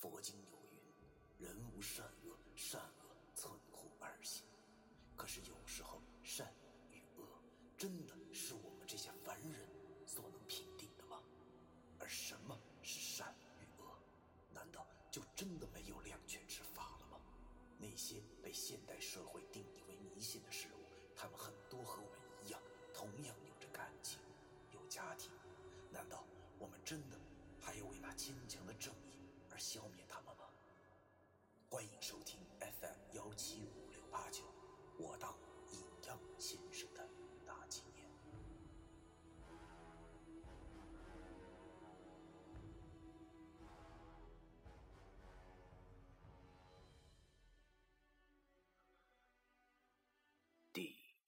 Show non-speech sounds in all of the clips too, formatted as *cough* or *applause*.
佛经有云：“人无善恶，善恶存乎二心。”可是有时候，善与恶真的是我们这些凡人所能评定的吗？而什么是善与恶？难道就真的没有两全之法了吗？那些被现代社会定义为迷信的事物，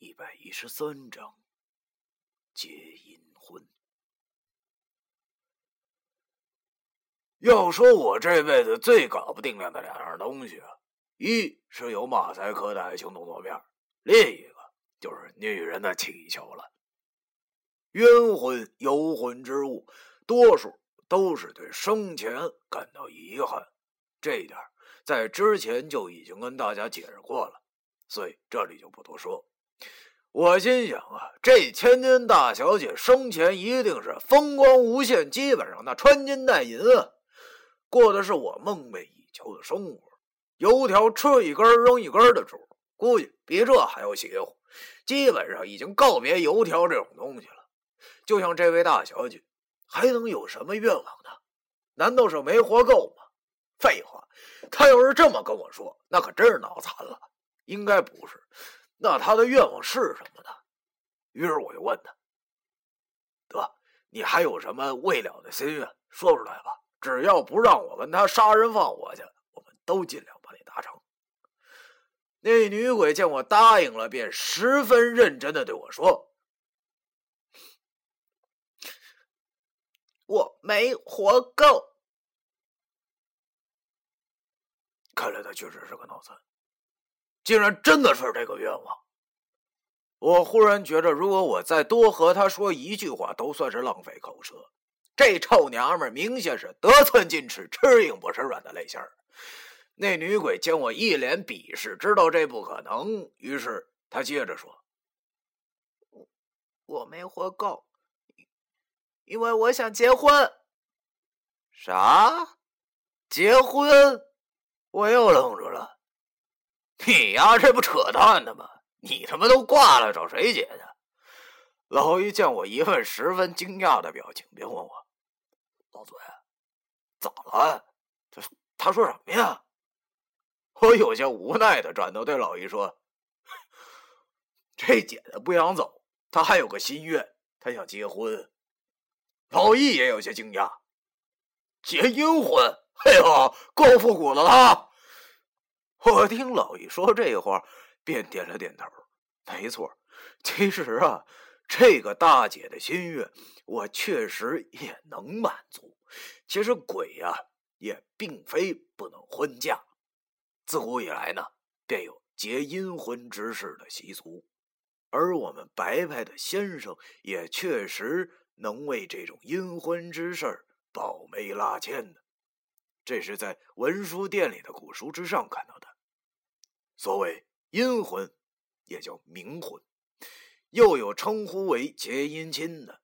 一百一十三章：结阴婚。要说我这辈子最搞不定量的两样东西啊，一是有马赛克的爱情动作片，另一个就是女人的气球了。冤魂、游魂之物，多数都是对生前感到遗憾，这一点在之前就已经跟大家解释过了，所以这里就不多说。我心想啊，这千金大小姐生前一定是风光无限，基本上那穿金戴银啊。过的是我梦寐以求的生活，油条吃一根扔一根的主，估计比这还要邪乎。基本上已经告别油条这种东西了。就像这位大小姐，还能有什么愿望呢？难道是没活够吗？废话，她要是这么跟我说，那可真是脑残了。应该不是。那他的愿望是什么呢？于是我就问他：“得，你还有什么未了的心愿？说出来吧。”只要不让我跟他杀人放火去，我们都尽量帮你达成。那女鬼见我答应了，便十分认真的对我说：“我没活够。”看来他确实是个脑残，竟然真的是这个愿望。我忽然觉着，如果我再多和他说一句话，都算是浪费口舌。这臭娘们明显是得寸进尺、吃硬不吃软的类型那女鬼见我一脸鄙视，知道这不可能，于是她接着说：“我没活够，因为我想结婚。”啥？结婚？我又愣住了。*laughs* 你呀，这不扯淡呢吗？你他妈都挂了，找谁结去？老姨见我一副十分惊讶的表情，便问我。老嘴，咋了？他他说什么呀？我有些无奈的转头对老姨说：“这姐姐不想走，她还有个心愿，她想结婚。”老易也有些惊讶：“结阴婚？哎呦，够复古的了！” *laughs* 我听老易说这话，便点了点头：“没错，其实啊。”这个大姐的心愿，我确实也能满足。其实鬼呀，也并非不能婚嫁。自古以来呢，便有结阴婚之事的习俗，而我们白派的先生也确实能为这种阴婚之事保媒拉纤的。这是在文书店里的古书之上看到的。所谓阴魂，也叫冥魂。又有称呼为结姻亲的，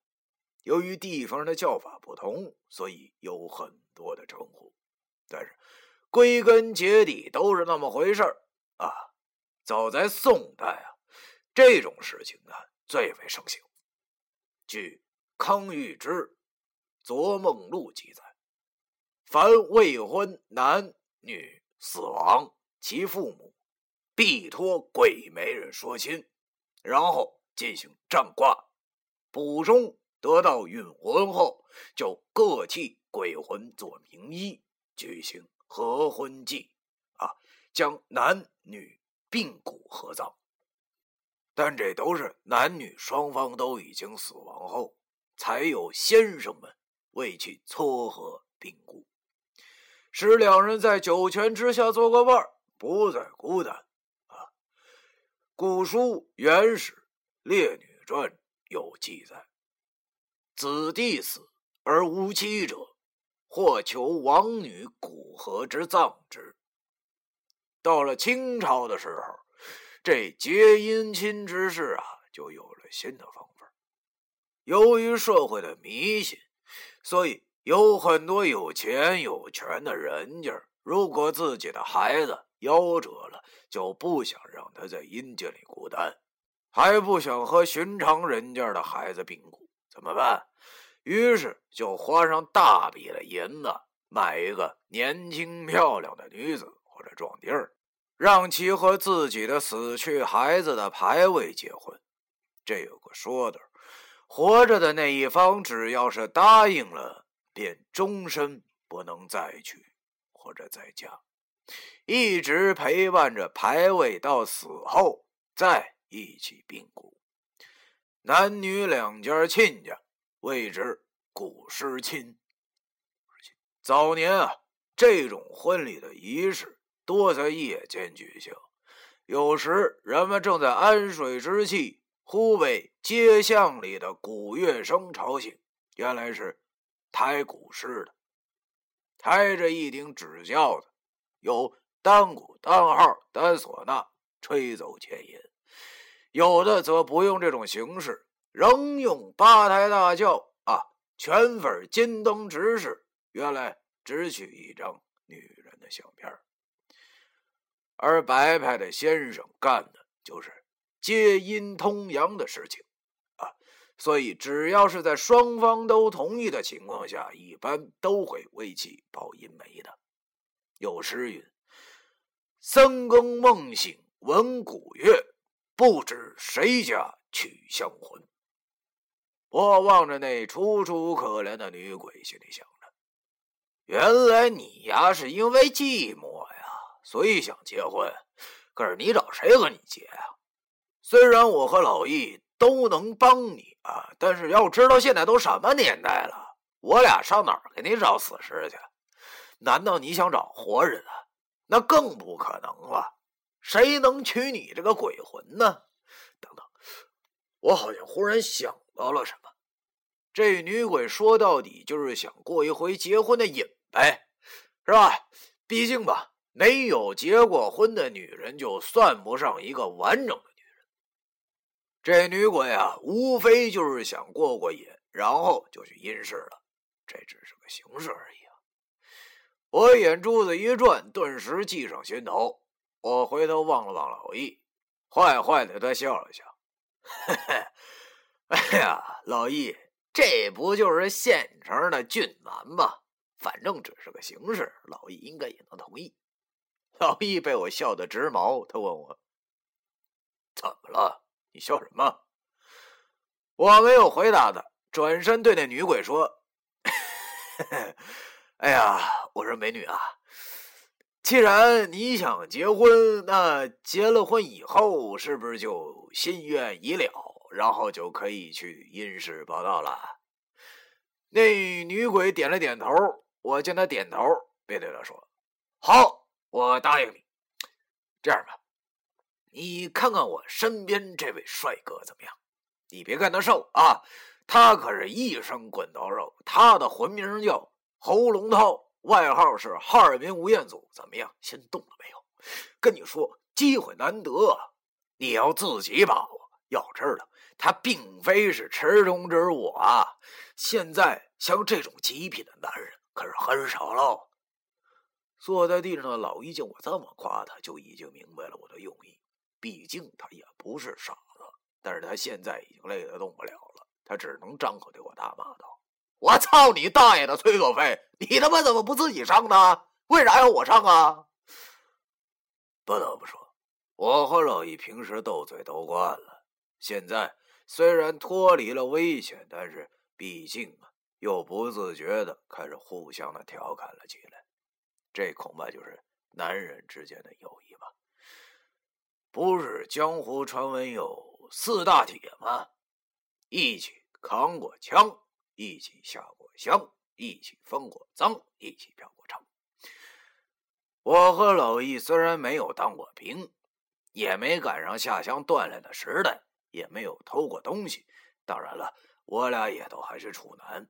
由于地方的叫法不同，所以有很多的称呼。但是归根结底都是那么回事儿啊！早在宋代啊，这种事情啊最为盛行。据康裕之《昨梦录》记载，凡未婚男女死亡，其父母必托鬼媒人说亲，然后。进行占卦，卜中得到允婚后，就各替鬼魂做名医，举行合婚祭，啊，将男女并骨合葬。但这都是男女双方都已经死亡后，才有先生们为其撮合并骨，使两人在九泉之下做个伴不再孤单。啊，古书原始。《列女传》有记载：子弟死而无妻者，或求王女骨骸之葬之。到了清朝的时候，这结姻亲之事啊，就有了新的方法。由于社会的迷信，所以有很多有钱有权的人家，如果自己的孩子夭折了，就不想让他在阴间里孤单，还不想和寻常人家的孩子并骨，怎么办？于是就花上大笔的银子，买一个年轻漂亮的女子或者壮丁儿。让其和自己的死去孩子的牌位结婚，这有个说的：活着的那一方只要是答应了，便终身不能再娶或者再嫁，一直陪伴着牌位到死后，再一起并骨。男女两家亲家谓之古诗亲。早年啊，这种婚礼的仪式。多在夜间举行，有时人们正在安睡之际，忽被街巷里的鼓乐声吵醒。原来是抬鼓师的，抬着一顶纸轿子，有单鼓、单号、单唢呐吹奏前引；有的则不用这种形式，仍用八抬大轿啊，全份金灯执事。原来只取一张女人的相片而白派的先生干的就是接阴通阳的事情，所以只要是在双方都同意的情况下，一般都会为其报阴媒的。有诗云：“三更梦醒闻鼓乐，不知谁家娶香魂。”我望着那楚楚可怜的女鬼，心里想着：原来你呀，是因为寂寞呀。所以想结婚，可是你找谁和你结啊？虽然我和老易都能帮你啊，但是要知道现在都什么年代了，我俩上哪儿给你找死尸去？难道你想找活人啊？那更不可能了。谁能娶你这个鬼魂呢？等等，我好像忽然想到了什么。这女鬼说到底就是想过一回结婚的瘾呗，是吧？毕竟吧。没有结过婚的女人，就算不上一个完整的。这女鬼啊，无非就是想过过瘾，然后就去阴世了。这只是个形式而已啊！我眼珠子一转，顿时计上心头。我回头望了望老易，坏坏的他笑了笑：“嘿嘿，哎呀，老易，这不就是现成的俊男吗？反正只是个形式，老易应该也能同意。”老易被我笑得直毛，他问我：“怎么了？你笑什么？”我没有回答他，转身对那女鬼说：“哎呀，我说美女啊，既然你想结婚，那结了婚以后是不是就心愿已了，然后就可以去阴世报道了？”那女鬼点了点头，我见她点头，便对她说：“好。”我答应你，这样吧，你看看我身边这位帅哥怎么样？你别看他瘦啊，他可是一身滚刀肉。他的魂名叫侯龙涛，外号是哈尔滨吴彦祖。怎么样？心动了没有？跟你说，机会难得，你要自己把握。要知道，他并非是池中之物啊。现在像这种极品的男人可是很少喽。坐在地上的老易见我这么夸他，就已经明白了我的用意。毕竟他也不是傻子，但是他现在已经累得动不了了，他只能张口对我大骂道：“我操你大爷的崔可飞！你他妈怎么不自己上呢？为啥要我上啊？”不得不说，我和老易平时斗嘴斗惯了，现在虽然脱离了危险，但是毕竟啊，又不自觉的开始互相的调侃了起来。这恐怕就是男人之间的友谊？不是江湖传闻有四大铁吗？一起扛过枪，一起下过乡，一起分过赃，一起嫖过娼。我和老易虽然没有当过兵，也没赶上下乡锻炼的时代，也没有偷过东西。当然了，我俩也都还是处男。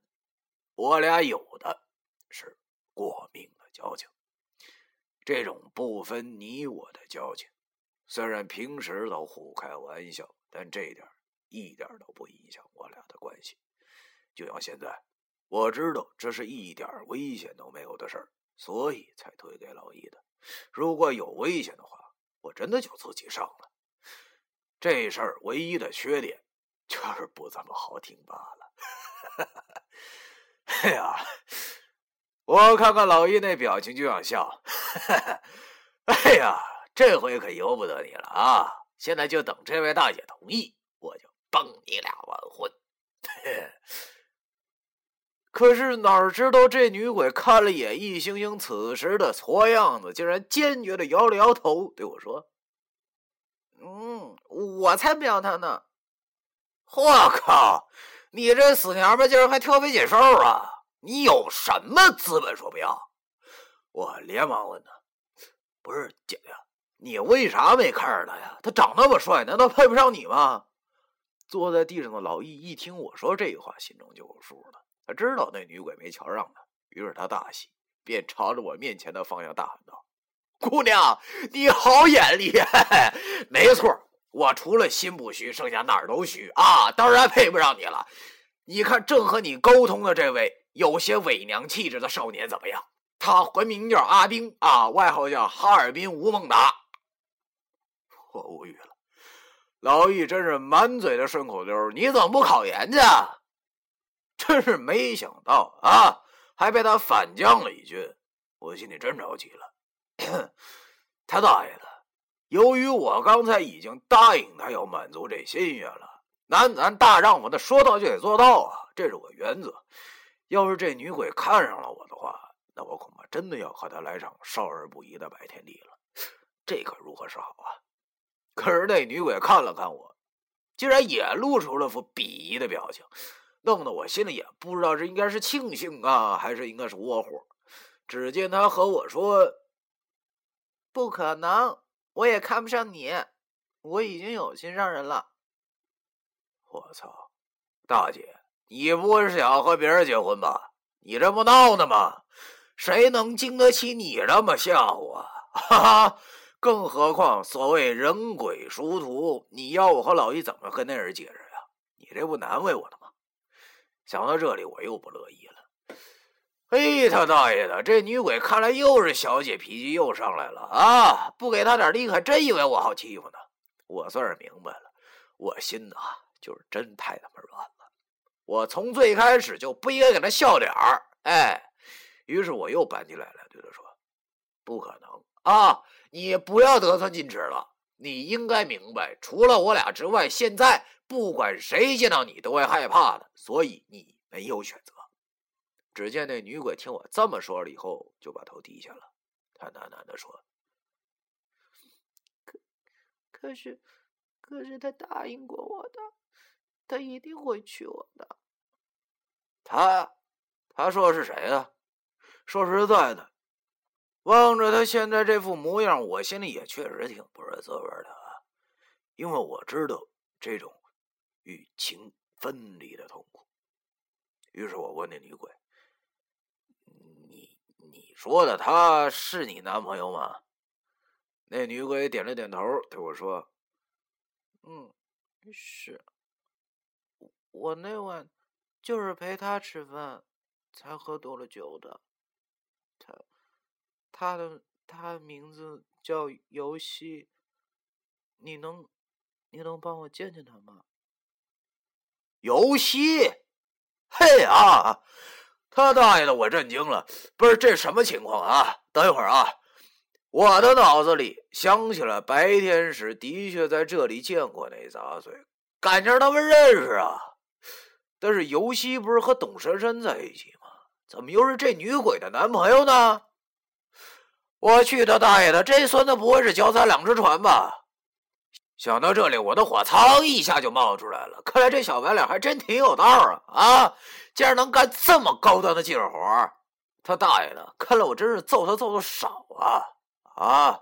我俩有的。是过命的交情。这种不分你我的交情，虽然平时都互开玩笑，但这点一点都不影响我俩的关系。就像现在，我知道这是一点危险都没有的事儿，所以才推给老易的。如果有危险的话，我真的就自己上了。这事儿唯一的缺点就是不怎么好听罢了。*laughs* 哎呀，我看看老易那表情就想笑。*laughs* 哎呀，这回可由不得你了啊！现在就等这位大姐同意，我就帮你俩完婚。可是哪知道这女鬼看了眼易星星此时的挫样子，竟然坚决的摇了摇头，对我说：“嗯，我才不要他呢！”我靠，你这死娘们竟然还挑肥拣瘦啊！你有什么资本说不要？我连忙问他：“不是姐姐，你为啥没看上他呀？他长那么帅，难道配不上你吗？”坐在地上的老易一听我说这话，心中就有数了。他知道那女鬼没瞧上他，于是他大喜，便朝着我面前的方向大喊道：“姑娘，你好眼力！没错，我除了心不虚，剩下哪儿都虚啊！当然配不上你了。你看，正和你沟通的这位有些伪娘气质的少年怎么样？他魂名叫阿兵啊，外号叫哈尔滨吴孟达。”我无语了，老易真是满嘴的顺口溜，你怎么不考研去？真是没想到啊，还被他反将了一军，我心里真着急了。*coughs* 他大爷的！由于我刚才已经答应他要满足这心愿了，男咱大丈夫的说到就得做到啊，这是我原则。要是这女鬼看上了我的话，那我恐怕真的要和她来场少儿不宜的拜天地了，这可如何是好啊？可是那女鬼看了看我，竟然也露出了副鄙夷的表情。弄得我心里也不知道这应该是庆幸啊，还是应该是窝火。只见他和我说：“不可能，我也看不上你，我已经有心上人了。”我操，大姐，你不会是想和别人结婚吧？你这不闹呢吗？谁能经得起你这么吓唬啊？哈哈！更何况所谓人鬼殊途，你要我和老易怎么跟那人解释呀？你这不难为我呢吗？想到这里，我又不乐意了。嘿，他大爷的！这女鬼看来又是小姐脾气又上来了啊！不给她点力，还真以为我好欺负呢。我算是明白了，我心呐就是真太他妈软了。我从最开始就不应该给他笑脸儿。哎，于是我又板起来了，对他说：“不可能啊！你不要得寸进尺了。你应该明白，除了我俩之外，现在……”不管谁见到你都会害怕的，所以你没有选择。只见那女鬼听我这么说了以后，就把头低下了。她喃喃的说：“可可是，可是他答应过我的，他一定会娶我的。”他，他说是谁啊？说实在的，望着他现在这副模样，我心里也确实挺不是滋味的啊，因为我知道这种。与情分离的痛苦。于是我问那女鬼：“你你说的他是你男朋友吗？”那女鬼点了点头，对我说：“嗯，是。我那晚就是陪他吃饭，才喝多了酒的。他的他的名字叫游戏。你能你能帮我见见他吗？”游戏，嘿啊！他大爷的，我震惊了！不是这什么情况啊？等一会儿啊！我的脑子里想起了白天时的确在这里见过那杂碎，感情他们认识啊。但是游戏不是和董珊珊在一起吗？怎么又是这女鬼的男朋友呢？我去他大爷的！这孙子不会是脚踩两只船吧？想到这里，我的火噌一下就冒出来了。看来这小白脸还真挺有道啊！啊，竟然能干这么高端的技术活他大爷的！看来我真是揍他揍的少啊！啊，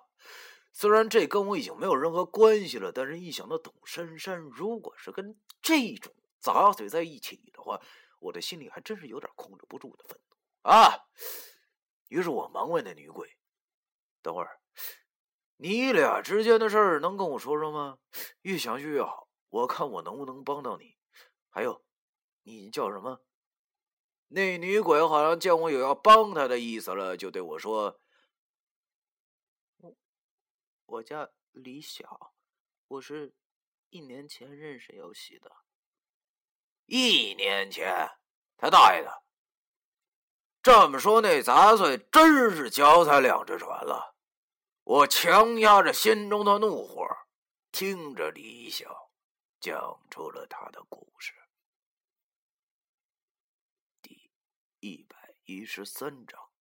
虽然这跟我已经没有任何关系了，但是一想到董珊珊如果是跟这种杂碎在一起的话，我的心里还真是有点控制不住的愤怒。啊！于是我忙问那女鬼：“等会儿，你俩之间的事儿能跟我说说吗？越详细越好，我看我能不能帮到你。还有，你叫什么？”那女鬼好像见我有要帮她的意思了，就对我说：“我我叫李晓，我是一年前认识游戏的。一年前，他大爷的！这么说，那杂碎真是脚踩两只船了。”我强压着心中的怒火，听着李晓讲出了他的故事。第一百一十三章。